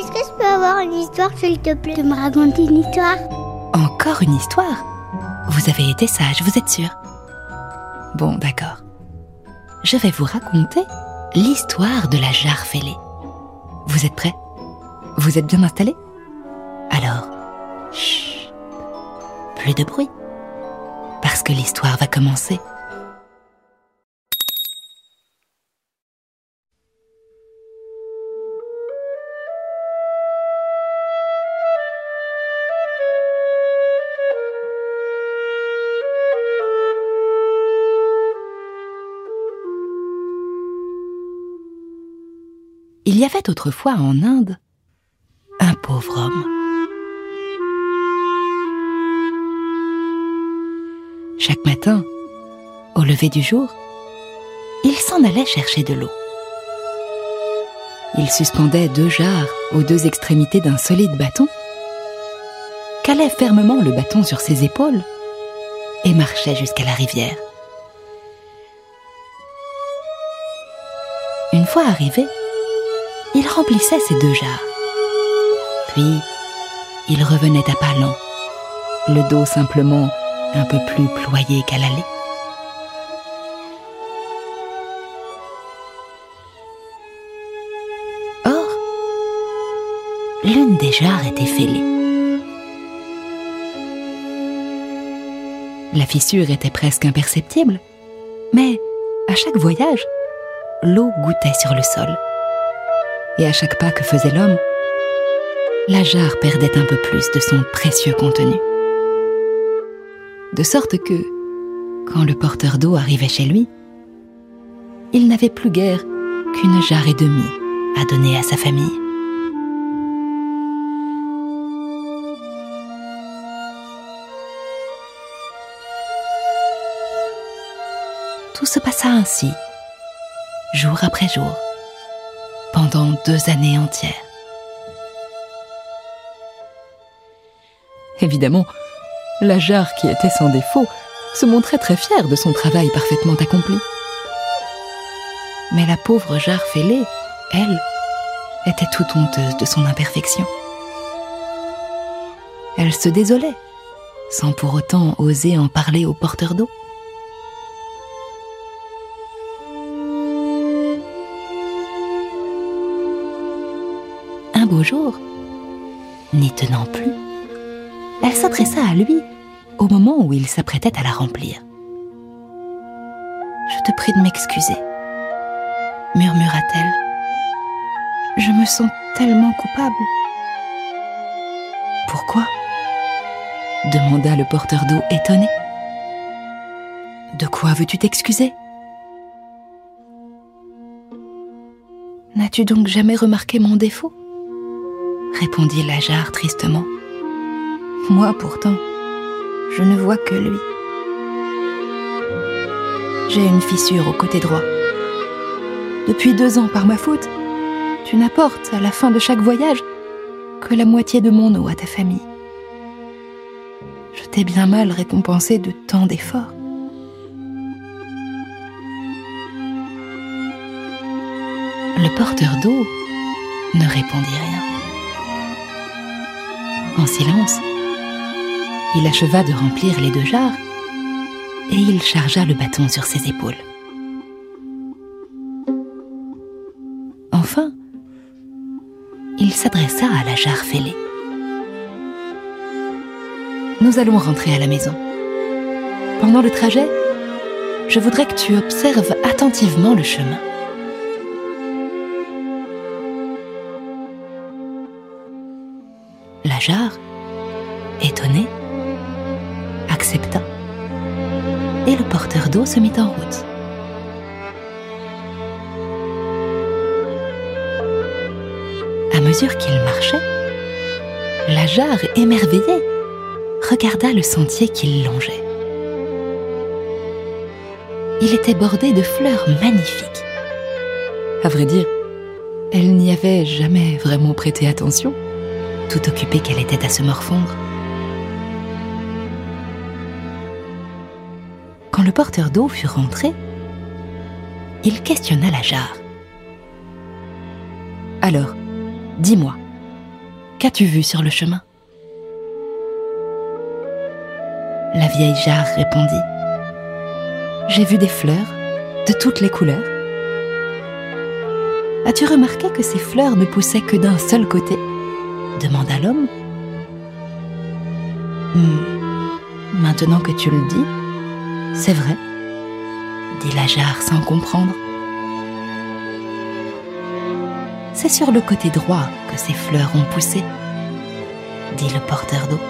Est-ce que je peux avoir une histoire, s'il te plaît, de me raconter une histoire? Encore une histoire? Vous avez été sage, vous êtes sûr. Bon, d'accord. Je vais vous raconter l'histoire de la jarre fêlée. Vous êtes prêts? Vous êtes bien installés? Alors, chut, plus de bruit, parce que l'histoire va commencer. Y avait autrefois en Inde un pauvre homme. Chaque matin, au lever du jour, il s'en allait chercher de l'eau. Il suspendait deux jarres aux deux extrémités d'un solide bâton, calait fermement le bâton sur ses épaules et marchait jusqu'à la rivière. Une fois arrivé, il remplissait ses deux jarres. Puis, il revenait à pas lents, le dos simplement un peu plus ployé qu'à l'aller. Or, l'une des jarres était fêlée. La fissure était presque imperceptible, mais à chaque voyage, l'eau goûtait sur le sol et à chaque pas que faisait l'homme, la jarre perdait un peu plus de son précieux contenu. De sorte que, quand le porteur d'eau arrivait chez lui, il n'avait plus guère qu'une jarre et demie à donner à sa famille. Tout se passa ainsi, jour après jour pendant deux années entières. Évidemment, la jarre qui était sans défaut se montrait très fière de son travail parfaitement accompli. Mais la pauvre jarre fêlée, elle, était tout honteuse de son imperfection. Elle se désolait, sans pour autant oser en parler au porteur d'eau. Beau jour, n'y tenant plus, elle s'adressa à lui au moment où il s'apprêtait à la remplir. Je te prie de m'excuser, murmura-t-elle. Je me sens tellement coupable. Pourquoi? demanda le porteur d'eau étonné. De quoi veux-tu t'excuser? N'as-tu donc jamais remarqué mon défaut? Répondit la jarre tristement. Moi pourtant, je ne vois que lui. J'ai une fissure au côté droit. Depuis deux ans, par ma faute, tu n'apportes à la fin de chaque voyage que la moitié de mon eau à ta famille. Je t'ai bien mal récompensé de tant d'efforts. Le porteur d'eau ne répondit rien. En silence, il acheva de remplir les deux jarres et il chargea le bâton sur ses épaules. Enfin, il s'adressa à la jarre fêlée. Nous allons rentrer à la maison. Pendant le trajet, je voudrais que tu observes attentivement le chemin. La jarre, étonnée, accepta et le porteur d'eau se mit en route. mesure qu'il marchait, la jarre, émerveillée, regarda le sentier qu'il longeait. Il était bordé de fleurs magnifiques. À vrai dire, elle n'y avait jamais vraiment prêté attention, tout occupée qu'elle était à se morfondre. Quand le porteur d'eau fut rentré, il questionna la jarre. Alors, dis-moi, qu'as-tu vu sur le chemin? La vieille jarre répondit. J'ai vu des fleurs de toutes les couleurs. As-tu remarqué que ces fleurs ne poussaient que d'un seul côté? Demanda l'homme. Hmm, maintenant que tu le dis, c'est vrai, dit la jarre sans comprendre. C'est sur le côté droit que ces fleurs ont poussé, dit le porteur d'eau.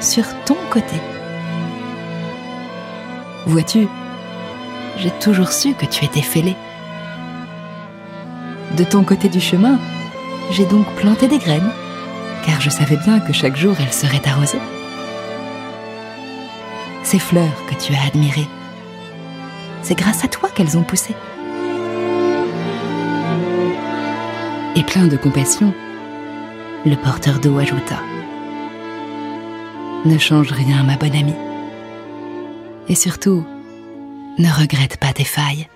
Sur ton côté. Vois-tu, j'ai toujours su que tu étais fêlé. De ton côté du chemin, j'ai donc planté des graines, car je savais bien que chaque jour elles seraient arrosées. Ces fleurs que tu as admirées, c'est grâce à toi qu'elles ont poussé. Et plein de compassion, le porteur d'eau ajouta Ne change rien, ma bonne amie. Et surtout, ne regrette pas tes failles.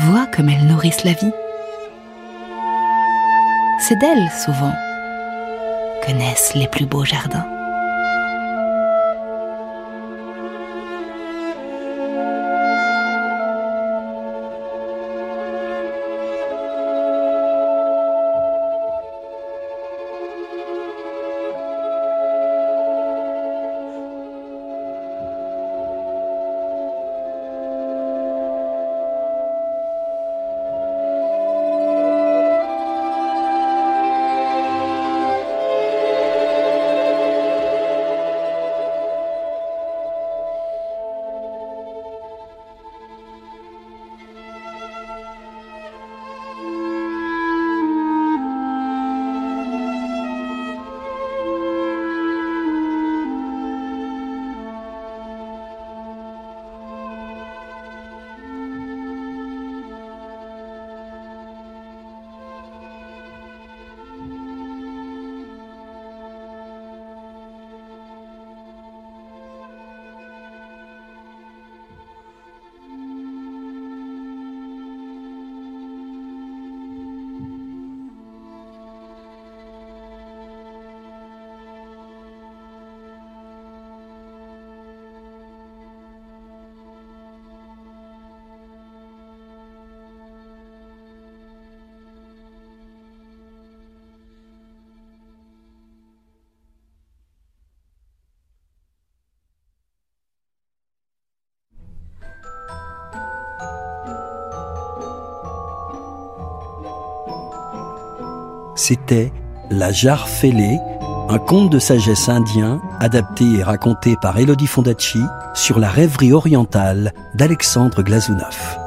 Vois comme elles nourrissent la vie. C'est d'elles, souvent, que naissent les plus beaux jardins. C'était La jarre fêlée, un conte de sagesse indien adapté et raconté par Elodie Fondacci sur la rêverie orientale d'Alexandre Glazunov.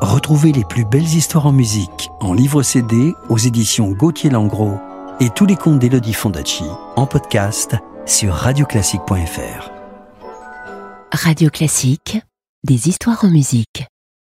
Retrouvez les plus belles histoires en musique en livre CD aux éditions Gauthier Langros et tous les contes d'Elodie Fondacci en podcast sur radioclassique.fr. Radio Classique, des histoires en musique.